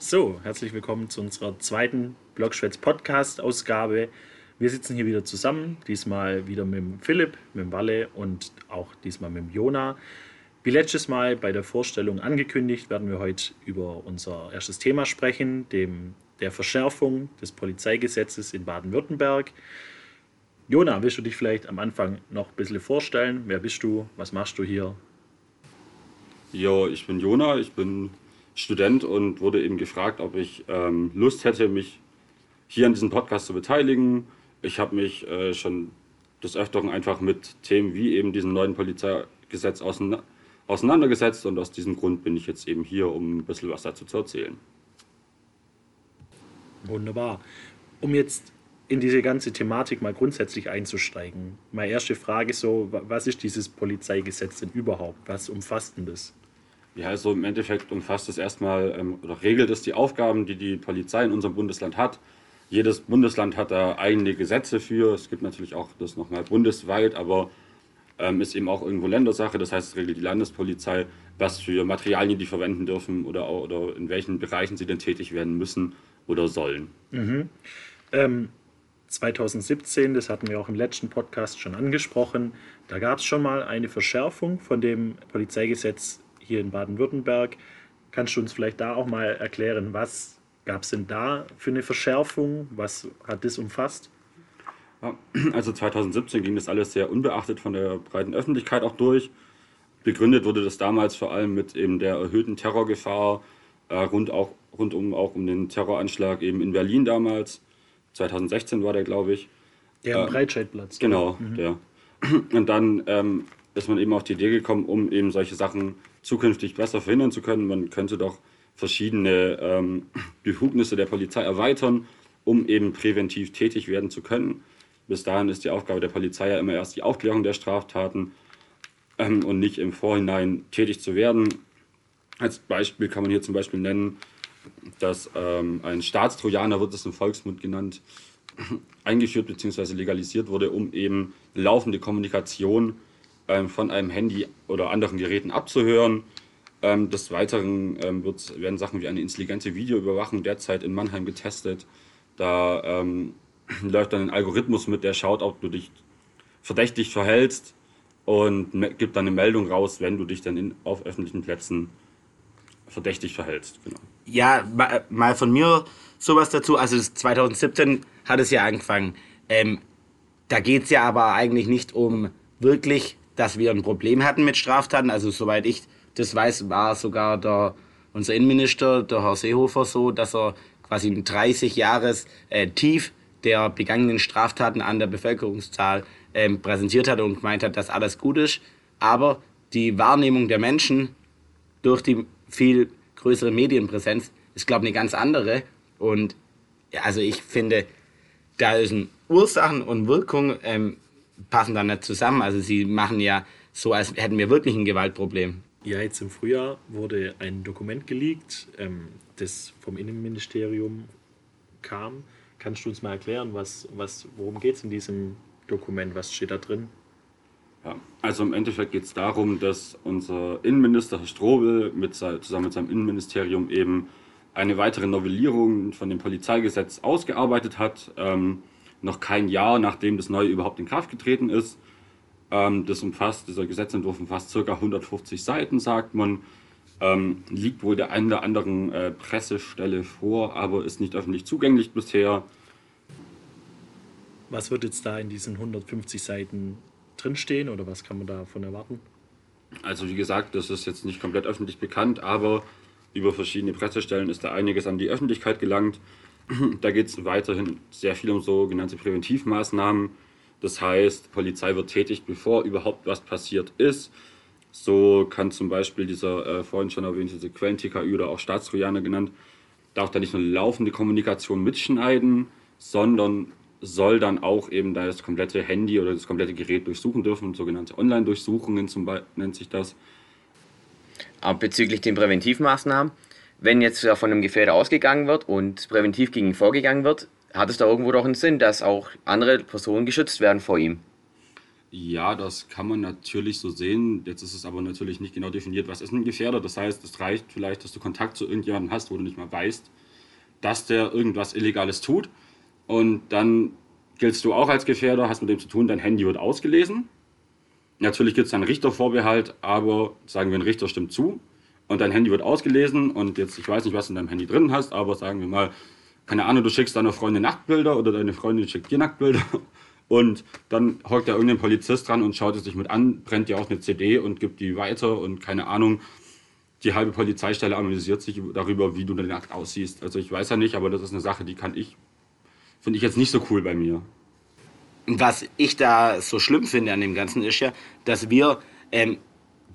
So, herzlich willkommen zu unserer zweiten Blogschwätz Podcast Ausgabe. Wir sitzen hier wieder zusammen, diesmal wieder mit Philipp, mit Walle und auch diesmal mit Jona. Wie letztes Mal bei der Vorstellung angekündigt, werden wir heute über unser erstes Thema sprechen, dem der Verschärfung des Polizeigesetzes in Baden-Württemberg. Jona, willst du dich vielleicht am Anfang noch ein bisschen vorstellen? Wer bist du? Was machst du hier? Ja, ich bin Jona, ich bin Student und wurde eben gefragt, ob ich ähm, Lust hätte, mich hier an diesem Podcast zu beteiligen. Ich habe mich äh, schon des Öfteren einfach mit Themen wie eben diesem neuen Polizeigesetz auseinandergesetzt und aus diesem Grund bin ich jetzt eben hier, um ein bisschen was dazu zu erzählen. Wunderbar. Um jetzt in diese ganze Thematik mal grundsätzlich einzusteigen. Meine erste Frage ist so, was ist dieses Polizeigesetz denn überhaupt? Was umfasst denn das? Ja, also im Endeffekt umfasst es erstmal ähm, oder regelt es die Aufgaben, die die Polizei in unserem Bundesland hat. Jedes Bundesland hat da eigene Gesetze für. Es gibt natürlich auch das nochmal bundesweit, aber ähm, ist eben auch irgendwo Ländersache. Das heißt, es regelt die Landespolizei, was für Materialien die verwenden dürfen oder, oder in welchen Bereichen sie denn tätig werden müssen oder sollen. Mhm. Ähm, 2017, das hatten wir auch im letzten Podcast schon angesprochen, da gab es schon mal eine Verschärfung von dem Polizeigesetz hier in Baden-Württemberg. Kannst du uns vielleicht da auch mal erklären, was gab es denn da für eine Verschärfung? Was hat das umfasst? Also 2017 ging das alles sehr unbeachtet von der breiten Öffentlichkeit auch durch. Begründet wurde das damals vor allem mit eben der erhöhten Terrorgefahr äh, rund, auch, rund um auch um den Terroranschlag eben in Berlin damals. 2016 war der, glaube ich. Der am äh, Breitscheidplatz. Genau, mhm. der. Und dann ähm, ist man eben auf die Idee gekommen, um eben solche Sachen zukünftig besser verhindern zu können. Man könnte doch verschiedene ähm, Befugnisse der Polizei erweitern, um eben präventiv tätig werden zu können. Bis dahin ist die Aufgabe der Polizei ja immer erst die Aufklärung der Straftaten ähm, und nicht im Vorhinein tätig zu werden. Als Beispiel kann man hier zum Beispiel nennen, dass ähm, ein Staatstrojaner, wird es im Volksmund genannt, eingeführt bzw. legalisiert wurde, um eben laufende Kommunikation ähm, von einem Handy oder anderen Geräten abzuhören. Ähm, des Weiteren ähm, wird, werden Sachen wie eine intelligente Videoüberwachung derzeit in Mannheim getestet. Da ähm, läuft dann ein Algorithmus mit, der schaut, ob du dich verdächtig verhältst und gibt dann eine Meldung raus, wenn du dich dann in, auf öffentlichen Plätzen verdächtig verhältst. Genau. Ja, mal von mir sowas dazu. Also 2017 hat es ja angefangen. Ähm, da geht es ja aber eigentlich nicht um wirklich, dass wir ein Problem hatten mit Straftaten. Also soweit ich das weiß, war sogar der, unser Innenminister, der Herr Seehofer, so, dass er quasi ein 30 Jahres äh, Tief der begangenen Straftaten an der Bevölkerungszahl ähm, präsentiert hat und gemeint hat, dass alles gut ist. Aber die Wahrnehmung der Menschen durch die viel größere Medienpräsenz ist, glaube ich, eine ganz andere. Und also ich finde, da ist ein Ursachen und Wirkung ähm, passen da nicht zusammen. Also sie machen ja so, als hätten wir wirklich ein Gewaltproblem. Ja, jetzt im Frühjahr wurde ein Dokument geleakt, ähm, das vom Innenministerium kam. Kannst du uns mal erklären, was, was, worum geht es in diesem Dokument? Was steht da drin? Ja, also im Endeffekt geht es darum, dass unser Innenminister Herr Strobel mit, zusammen mit seinem Innenministerium eben eine weitere Novellierung von dem Polizeigesetz ausgearbeitet hat. Ähm, noch kein Jahr, nachdem das neue überhaupt in Kraft getreten ist. Ähm, das umfasst, dieser Gesetzentwurf umfasst ca. 150 Seiten, sagt man. Ähm, liegt wohl der einen oder anderen äh, Pressestelle vor, aber ist nicht öffentlich zugänglich bisher. Was wird jetzt da in diesen 150 Seiten drinstehen oder was kann man davon erwarten? Also wie gesagt, das ist jetzt nicht komplett öffentlich bekannt, aber über verschiedene Pressestellen ist da einiges an die Öffentlichkeit gelangt. Da geht es weiterhin sehr viel um sogenannte Präventivmaßnahmen. Das heißt, Polizei wird tätig, bevor überhaupt was passiert ist. So kann zum Beispiel dieser äh, vorhin schon erwähnte Quellen-TKÜ oder auch Staatstrojaner genannt, darf da nicht nur laufende Kommunikation mitschneiden, sondern soll dann auch eben das komplette Handy oder das komplette Gerät durchsuchen dürfen, sogenannte Online-Durchsuchungen zum Beispiel nennt sich das. Aber bezüglich den Präventivmaßnahmen, wenn jetzt von einem Gefährder ausgegangen wird und präventiv gegen ihn vorgegangen wird, hat es da irgendwo doch einen Sinn, dass auch andere Personen geschützt werden vor ihm? Ja, das kann man natürlich so sehen. Jetzt ist es aber natürlich nicht genau definiert, was ist ein Gefährder. Das heißt, es reicht vielleicht, dass du Kontakt zu irgendjemandem hast, wo du nicht mal weißt, dass der irgendwas Illegales tut. Und dann giltst du auch als Gefährder, hast mit dem zu tun, dein Handy wird ausgelesen. Natürlich gibt es einen Richtervorbehalt, aber sagen wir, ein Richter stimmt zu und dein Handy wird ausgelesen und jetzt, ich weiß nicht, was du in deinem Handy drin hast, aber sagen wir mal, keine Ahnung, du schickst deiner Freundin Nacktbilder oder deine Freundin schickt dir Nacktbilder und dann hockt da irgendein Polizist dran und schaut es sich mit an, brennt dir auch eine CD und gibt die weiter und keine Ahnung, die halbe Polizeistelle analysiert sich darüber, wie du dann nackt aussiehst. Also ich weiß ja nicht, aber das ist eine Sache, die kann ich, finde ich jetzt nicht so cool bei mir. Was ich da so schlimm finde an dem Ganzen ist ja, dass wir ähm,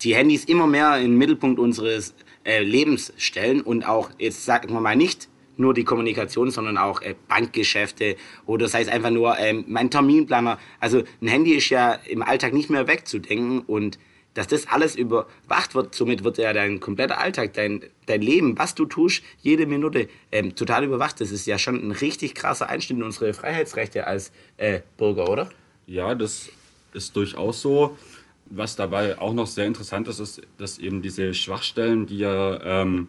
die Handys immer mehr in den Mittelpunkt unseres äh, Lebens stellen und auch, jetzt sagen wir mal nicht nur die Kommunikation, sondern auch äh, Bankgeschäfte oder sei es einfach nur ähm, mein Terminplaner. Also ein Handy ist ja im Alltag nicht mehr wegzudenken und dass das alles überwacht wird, somit wird ja dein kompletter Alltag, dein, dein Leben, was du tust, jede Minute ähm, total überwacht. Das ist ja schon ein richtig krasser Einschnitt in unsere Freiheitsrechte als äh, Bürger, oder? Ja, das ist durchaus so. Was dabei auch noch sehr interessant ist, ist, dass eben diese Schwachstellen, die ja ähm,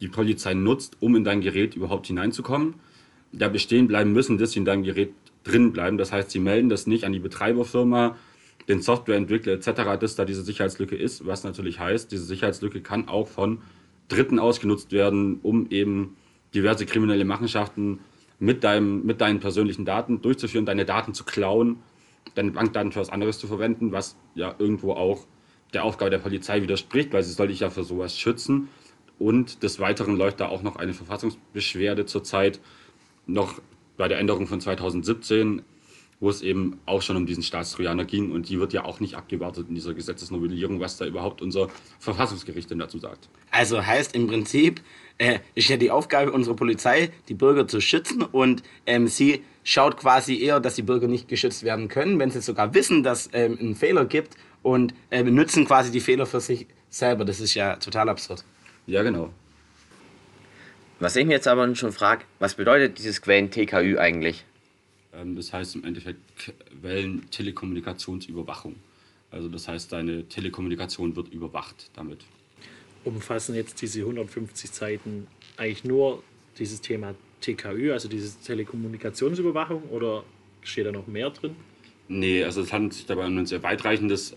die Polizei nutzt, um in dein Gerät überhaupt hineinzukommen, da bestehen bleiben müssen, dass sie in deinem Gerät drin bleiben. Das heißt, sie melden das nicht an die Betreiberfirma, den Softwareentwickler etc., dass da diese Sicherheitslücke ist, was natürlich heißt, diese Sicherheitslücke kann auch von Dritten ausgenutzt werden, um eben diverse kriminelle Machenschaften mit, deinem, mit deinen persönlichen Daten durchzuführen, deine Daten zu klauen, deine Bankdaten für was anderes zu verwenden, was ja irgendwo auch der Aufgabe der Polizei widerspricht, weil sie soll dich ja für sowas schützen. Und des Weiteren läuft da auch noch eine Verfassungsbeschwerde zurzeit, noch bei der Änderung von 2017 wo es eben auch schon um diesen Staatstrojaner ging. Und die wird ja auch nicht abgewartet in dieser Gesetzesnovellierung, was da überhaupt unser Verfassungsgericht denn dazu sagt. Also heißt im Prinzip, äh, ist ja die Aufgabe unserer Polizei, die Bürger zu schützen und ähm, sie schaut quasi eher, dass die Bürger nicht geschützt werden können, wenn sie sogar wissen, dass es ähm, einen Fehler gibt und äh, nutzen quasi die Fehler für sich selber. Das ist ja total absurd. Ja, genau. Was ich mir jetzt aber schon frage, was bedeutet dieses Quellen TKÜ eigentlich? Ähm, das heißt im Endeffekt Wellen-Telekommunikationsüberwachung. Also das heißt, deine Telekommunikation wird überwacht damit. Umfassen jetzt diese 150 Seiten eigentlich nur dieses Thema TKÜ, also diese Telekommunikationsüberwachung, oder steht da noch mehr drin? Nee, also es handelt sich dabei um ein sehr weitreichendes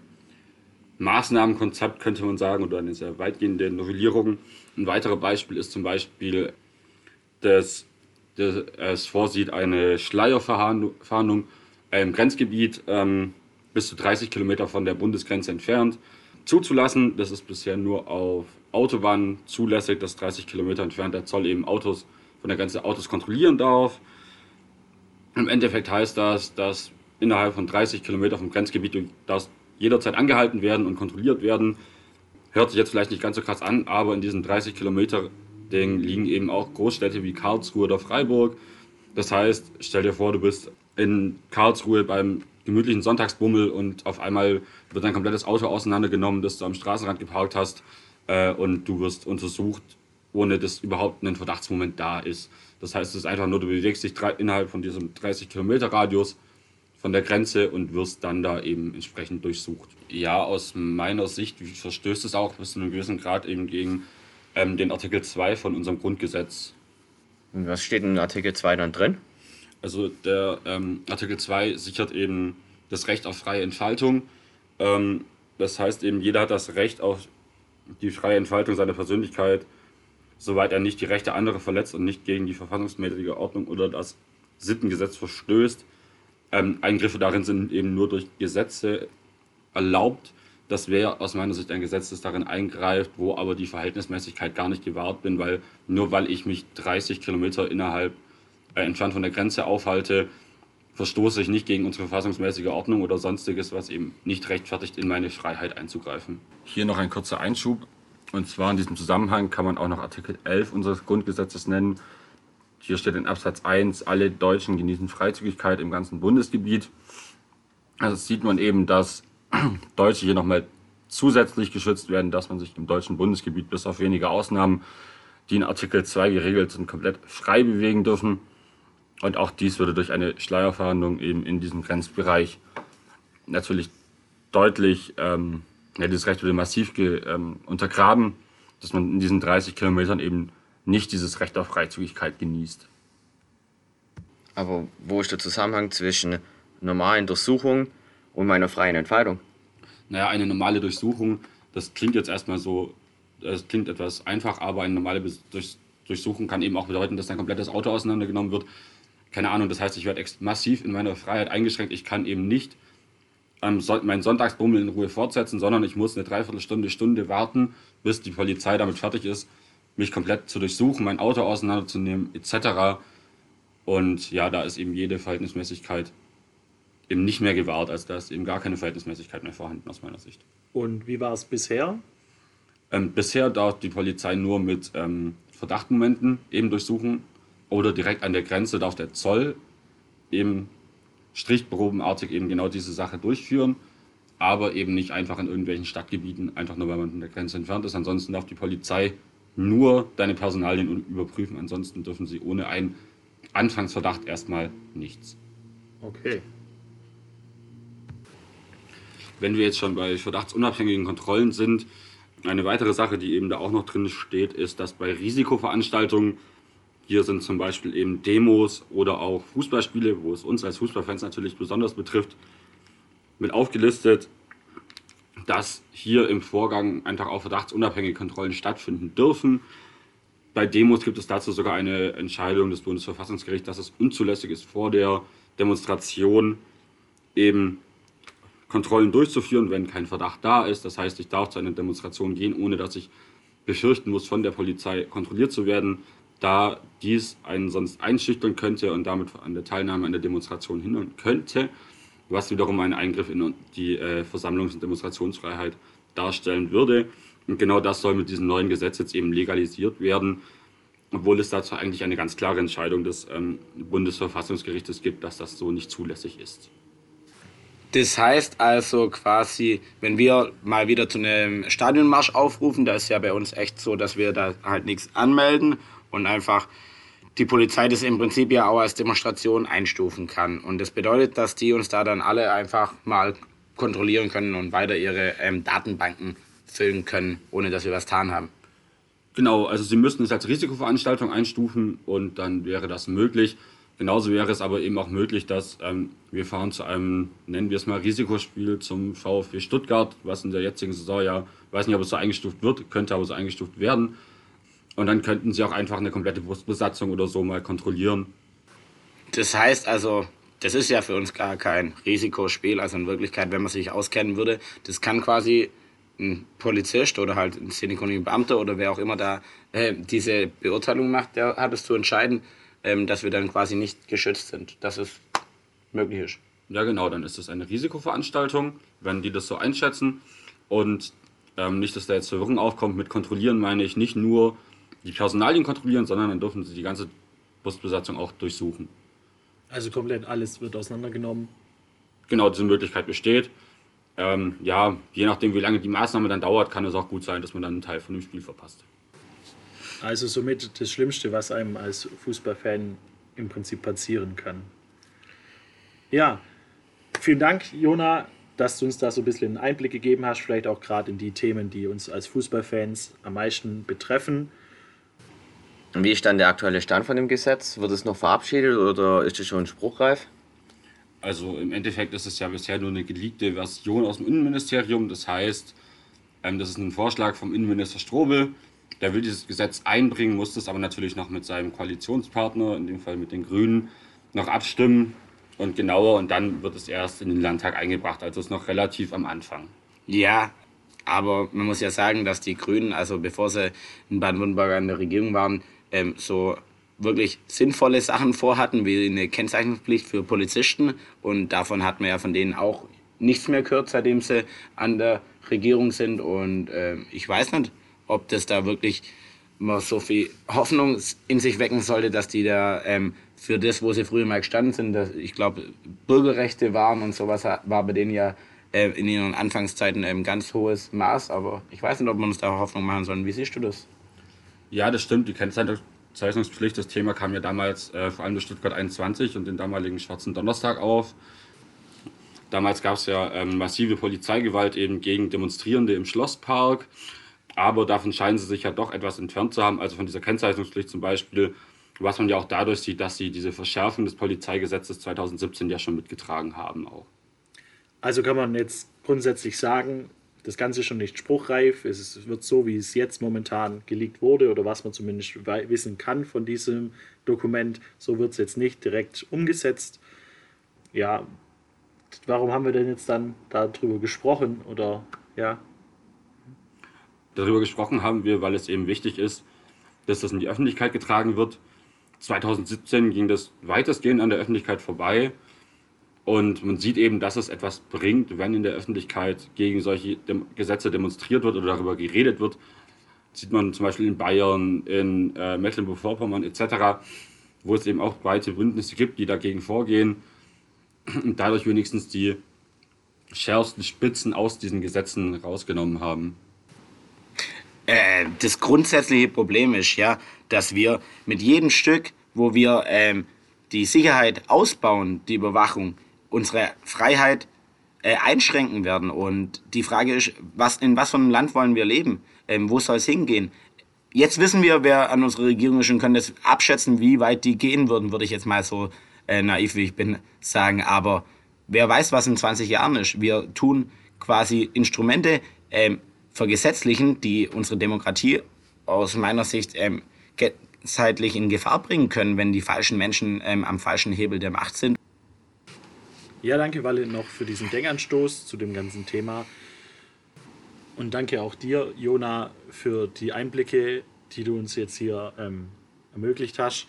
Maßnahmenkonzept, könnte man sagen, oder eine sehr weitgehende Novellierung. Ein weiteres Beispiel ist zum Beispiel das es vorsieht eine Schleierfahndung im Grenzgebiet ähm, bis zu 30 Kilometer von der Bundesgrenze entfernt zuzulassen. Das ist bisher nur auf Autobahnen zulässig, dass 30 Kilometer entfernt der Zoll eben Autos von der Grenze Autos kontrollieren darf. Im Endeffekt heißt das, dass innerhalb von 30 Kilometer vom Grenzgebiet du jederzeit angehalten werden und kontrolliert werden. Hört sich jetzt vielleicht nicht ganz so krass an, aber in diesen 30 Kilometer Ding liegen eben auch Großstädte wie Karlsruhe oder Freiburg. Das heißt, stell dir vor, du bist in Karlsruhe beim gemütlichen Sonntagsbummel und auf einmal wird dein komplettes Auto auseinandergenommen, das du am Straßenrand geparkt hast äh, und du wirst untersucht, ohne dass überhaupt ein Verdachtsmoment da ist. Das heißt, es ist einfach nur, du bewegst dich innerhalb von diesem 30 Kilometer Radius von der Grenze und wirst dann da eben entsprechend durchsucht. Ja, aus meiner Sicht verstößt es auch bis zu einem gewissen Grad eben gegen ähm, den Artikel 2 von unserem Grundgesetz. Und was steht in Artikel 2 dann drin? Also der ähm, Artikel 2 sichert eben das Recht auf freie Entfaltung. Ähm, das heißt eben, jeder hat das Recht auf die freie Entfaltung seiner Persönlichkeit, soweit er nicht die Rechte anderer verletzt und nicht gegen die verfassungsmäßige Ordnung oder das Sittengesetz verstößt. Ähm, Eingriffe darin sind eben nur durch Gesetze erlaubt das wäre aus meiner Sicht ein Gesetz, das darin eingreift, wo aber die Verhältnismäßigkeit gar nicht gewahrt bin, weil nur weil ich mich 30 Kilometer innerhalb äh, entfernt von der Grenze aufhalte, verstoße ich nicht gegen unsere verfassungsmäßige Ordnung oder sonstiges, was eben nicht rechtfertigt, in meine Freiheit einzugreifen. Hier noch ein kurzer Einschub. Und zwar in diesem Zusammenhang kann man auch noch Artikel 11 unseres Grundgesetzes nennen. Hier steht in Absatz 1, alle Deutschen genießen Freizügigkeit im ganzen Bundesgebiet. Also sieht man eben, dass Deutsche hier nochmal zusätzlich geschützt werden, dass man sich im deutschen Bundesgebiet bis auf wenige Ausnahmen, die in Artikel 2 geregelt sind, komplett frei bewegen dürfen. Und auch dies würde durch eine Schleierverhandlung eben in diesem Grenzbereich natürlich deutlich, ähm, ja, dieses Recht wurde massiv ge, ähm, untergraben, dass man in diesen 30 Kilometern eben nicht dieses Recht auf Freizügigkeit genießt. Aber wo ist der Zusammenhang zwischen normalen Durchsuchungen und meiner freien Entfaltung? Naja, eine normale Durchsuchung, das klingt jetzt erstmal so, das klingt etwas einfach, aber eine normale Durchsuchung kann eben auch bedeuten, dass dein komplettes Auto auseinandergenommen wird. Keine Ahnung, das heißt, ich werde massiv in meiner Freiheit eingeschränkt. Ich kann eben nicht ähm, so, meinen Sonntagsbummel in Ruhe fortsetzen, sondern ich muss eine Dreiviertelstunde, Stunde warten, bis die Polizei damit fertig ist, mich komplett zu durchsuchen, mein Auto auseinanderzunehmen, etc. Und ja, da ist eben jede Verhältnismäßigkeit eben nicht mehr gewahrt. Also da ist eben gar keine Verhältnismäßigkeit mehr vorhanden aus meiner Sicht. Und wie war es bisher? Ähm, bisher darf die Polizei nur mit ähm, Verdachtmomenten eben durchsuchen oder direkt an der Grenze darf der Zoll eben strichprobenartig eben genau diese Sache durchführen, aber eben nicht einfach in irgendwelchen Stadtgebieten, einfach nur weil man von der Grenze entfernt ist. Ansonsten darf die Polizei nur deine Personalien überprüfen, ansonsten dürfen sie ohne einen Anfangsverdacht erstmal nichts. Okay. Wenn wir jetzt schon bei verdachtsunabhängigen Kontrollen sind, eine weitere Sache, die eben da auch noch drin steht, ist, dass bei Risikoveranstaltungen, hier sind zum Beispiel eben Demos oder auch Fußballspiele, wo es uns als Fußballfans natürlich besonders betrifft, mit aufgelistet, dass hier im Vorgang einfach auch verdachtsunabhängige Kontrollen stattfinden dürfen. Bei Demos gibt es dazu sogar eine Entscheidung des Bundesverfassungsgerichts, dass es unzulässig ist, vor der Demonstration eben Kontrollen durchzuführen, wenn kein Verdacht da ist. Das heißt, ich darf zu einer Demonstration gehen, ohne dass ich befürchten muss, von der Polizei kontrolliert zu werden, da dies einen sonst einschüchtern könnte und damit an der Teilnahme an der Demonstration hindern könnte, was wiederum einen Eingriff in die äh, Versammlungs- und Demonstrationsfreiheit darstellen würde. Und genau das soll mit diesem neuen Gesetz jetzt eben legalisiert werden, obwohl es dazu eigentlich eine ganz klare Entscheidung des ähm, Bundesverfassungsgerichtes gibt, dass das so nicht zulässig ist. Das heißt also quasi, wenn wir mal wieder zu einem Stadionmarsch aufrufen, da ist ja bei uns echt so, dass wir da halt nichts anmelden und einfach die Polizei das im Prinzip ja auch als Demonstration einstufen kann. Und das bedeutet, dass die uns da dann alle einfach mal kontrollieren können und weiter ihre ähm, Datenbanken füllen können, ohne dass wir was getan haben. Genau, also Sie müssten es als Risikoveranstaltung einstufen und dann wäre das möglich. Genauso wäre es aber eben auch möglich, dass ähm, wir fahren zu einem, nennen wir es mal, Risikospiel zum VfB Stuttgart, was in der jetzigen Saison ja, weiß nicht, ob es so eingestuft wird, könnte aber so eingestuft werden. Und dann könnten Sie auch einfach eine komplette Busbesatzung oder so mal kontrollieren. Das heißt also, das ist ja für uns gar kein Risikospiel. Also in Wirklichkeit, wenn man sich auskennen würde, das kann quasi ein Polizist oder halt ein szenekundiger Beamter oder wer auch immer da äh, diese Beurteilung macht, der hat es zu entscheiden, ähm, dass wir dann quasi nicht geschützt sind, dass es möglich ist. Ja, genau, dann ist es eine Risikoveranstaltung, wenn die das so einschätzen. Und ähm, nicht, dass da jetzt Verwirrung aufkommt. Mit kontrollieren meine ich nicht nur die Personalien kontrollieren, sondern dann dürfen sie die ganze Busbesatzung auch durchsuchen. Also komplett alles wird auseinandergenommen. Genau, diese Möglichkeit besteht. Ähm, ja, je nachdem, wie lange die Maßnahme dann dauert, kann es auch gut sein, dass man dann einen Teil von dem Spiel verpasst. Also somit das Schlimmste, was einem als Fußballfan im Prinzip passieren kann. Ja, vielen Dank, Jona, dass du uns da so ein bisschen einen Einblick gegeben hast, vielleicht auch gerade in die Themen, die uns als Fußballfans am meisten betreffen. Wie ist dann der aktuelle Stand von dem Gesetz? Wird es noch verabschiedet oder ist es schon spruchreif? Also im Endeffekt ist es ja bisher nur eine geleakte Version aus dem Innenministerium. Das heißt, ähm, das ist ein Vorschlag vom Innenminister Strobel. Der will dieses Gesetz einbringen, muss das aber natürlich noch mit seinem Koalitionspartner, in dem Fall mit den Grünen, noch abstimmen und genauer. Und dann wird es erst in den Landtag eingebracht. Also ist noch relativ am Anfang. Ja, aber man muss ja sagen, dass die Grünen, also bevor sie in Baden-Württemberg an der Regierung waren, ähm, so wirklich sinnvolle Sachen vorhatten, wie eine Kennzeichnungspflicht für Polizisten. Und davon hat man ja von denen auch nichts mehr gehört, seitdem sie an der Regierung sind. Und ähm, ich weiß nicht, ob das da wirklich mal so viel Hoffnung in sich wecken sollte, dass die da ähm, für das, wo sie früher mal gestanden sind, dass, ich glaube, Bürgerrechte waren und sowas war bei denen ja äh, in ihren Anfangszeiten ein ganz hohes Maß. Aber ich weiß nicht, ob man uns da Hoffnung machen soll. Wie siehst du das? Ja, das stimmt. Die Kennzeichnungspflicht, das Thema kam ja damals äh, vor allem durch Stuttgart 21 und den damaligen Schwarzen Donnerstag auf. Damals gab es ja ähm, massive Polizeigewalt eben gegen Demonstrierende im Schlosspark. Aber davon scheinen sie sich ja doch etwas entfernt zu haben, also von dieser Kennzeichnungspflicht zum Beispiel, was man ja auch dadurch sieht, dass sie diese Verschärfung des Polizeigesetzes 2017 ja schon mitgetragen haben auch. Also kann man jetzt grundsätzlich sagen, das Ganze ist schon nicht spruchreif. Es wird so, wie es jetzt momentan geleakt wurde oder was man zumindest wissen kann von diesem Dokument, so wird es jetzt nicht direkt umgesetzt. Ja, warum haben wir denn jetzt dann darüber gesprochen oder ja? Darüber gesprochen haben wir, weil es eben wichtig ist, dass das in die Öffentlichkeit getragen wird. 2017 ging das weitestgehend an der Öffentlichkeit vorbei. Und man sieht eben, dass es etwas bringt, wenn in der Öffentlichkeit gegen solche Dem Gesetze demonstriert wird oder darüber geredet wird. Das sieht man zum Beispiel in Bayern, in äh, Mecklenburg-Vorpommern etc., wo es eben auch breite Bündnisse gibt, die dagegen vorgehen und dadurch wenigstens die schärfsten Spitzen aus diesen Gesetzen rausgenommen haben. Äh, das grundsätzliche Problem ist ja, dass wir mit jedem Stück, wo wir ähm, die Sicherheit ausbauen, die Überwachung, unsere Freiheit äh, einschränken werden. Und die Frage ist, was, in was für einem Land wollen wir leben? Ähm, wo soll es hingehen? Jetzt wissen wir, wer an unserer Regierung ist und können das abschätzen, wie weit die gehen würden, würde ich jetzt mal so äh, naiv wie ich bin sagen. Aber wer weiß, was in 20 Jahren ist. Wir tun quasi Instrumente ähm, vergesetzlichen, die unsere Demokratie aus meiner Sicht ähm, zeitlich in Gefahr bringen können, wenn die falschen Menschen ähm, am falschen Hebel der Macht sind. Ja, danke Walle noch für diesen Denkanstoß zu dem ganzen Thema. Und danke auch dir, Jona, für die Einblicke, die du uns jetzt hier ähm, ermöglicht hast.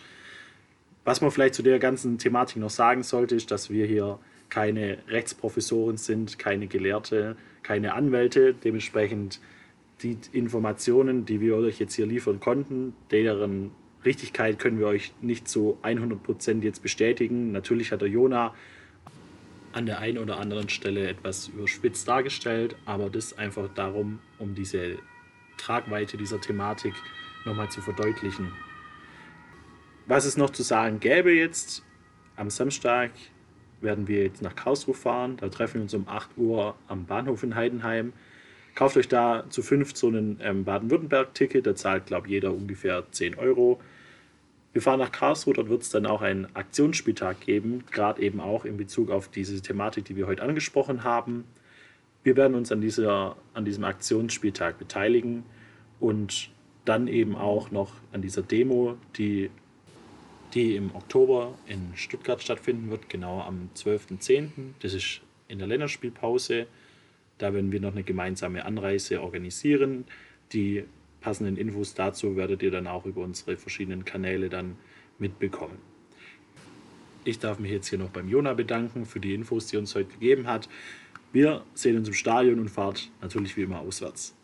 Was man vielleicht zu der ganzen Thematik noch sagen sollte, ist, dass wir hier keine Rechtsprofessoren sind, keine Gelehrte, keine Anwälte. Dementsprechend die Informationen, die wir euch jetzt hier liefern konnten, deren Richtigkeit können wir euch nicht zu 100% jetzt bestätigen. Natürlich hat der Jona an der einen oder anderen Stelle etwas überspitzt dargestellt, aber das einfach darum, um diese Tragweite dieser Thematik nochmal zu verdeutlichen. Was es noch zu sagen gäbe jetzt, am Samstag werden wir jetzt nach Karlsruhe fahren. Da treffen wir uns um 8 Uhr am Bahnhof in Heidenheim. Kauft euch da zu fünf so ein ähm, Baden-Württemberg-Ticket. Da zahlt, glaube ich, jeder ungefähr 10 Euro. Wir fahren nach Karlsruhe, dort wird es dann auch einen Aktionsspieltag geben, gerade eben auch in Bezug auf diese Thematik, die wir heute angesprochen haben. Wir werden uns an, dieser, an diesem Aktionsspieltag beteiligen und dann eben auch noch an dieser Demo, die, die im Oktober in Stuttgart stattfinden wird, genau am 12.10. Das ist in der Länderspielpause. Da werden wir noch eine gemeinsame Anreise organisieren. Die passenden Infos dazu werdet ihr dann auch über unsere verschiedenen Kanäle dann mitbekommen. Ich darf mich jetzt hier noch beim Jona bedanken für die Infos, die er uns heute gegeben hat. Wir sehen uns im Stadion und fahrt natürlich wie immer auswärts.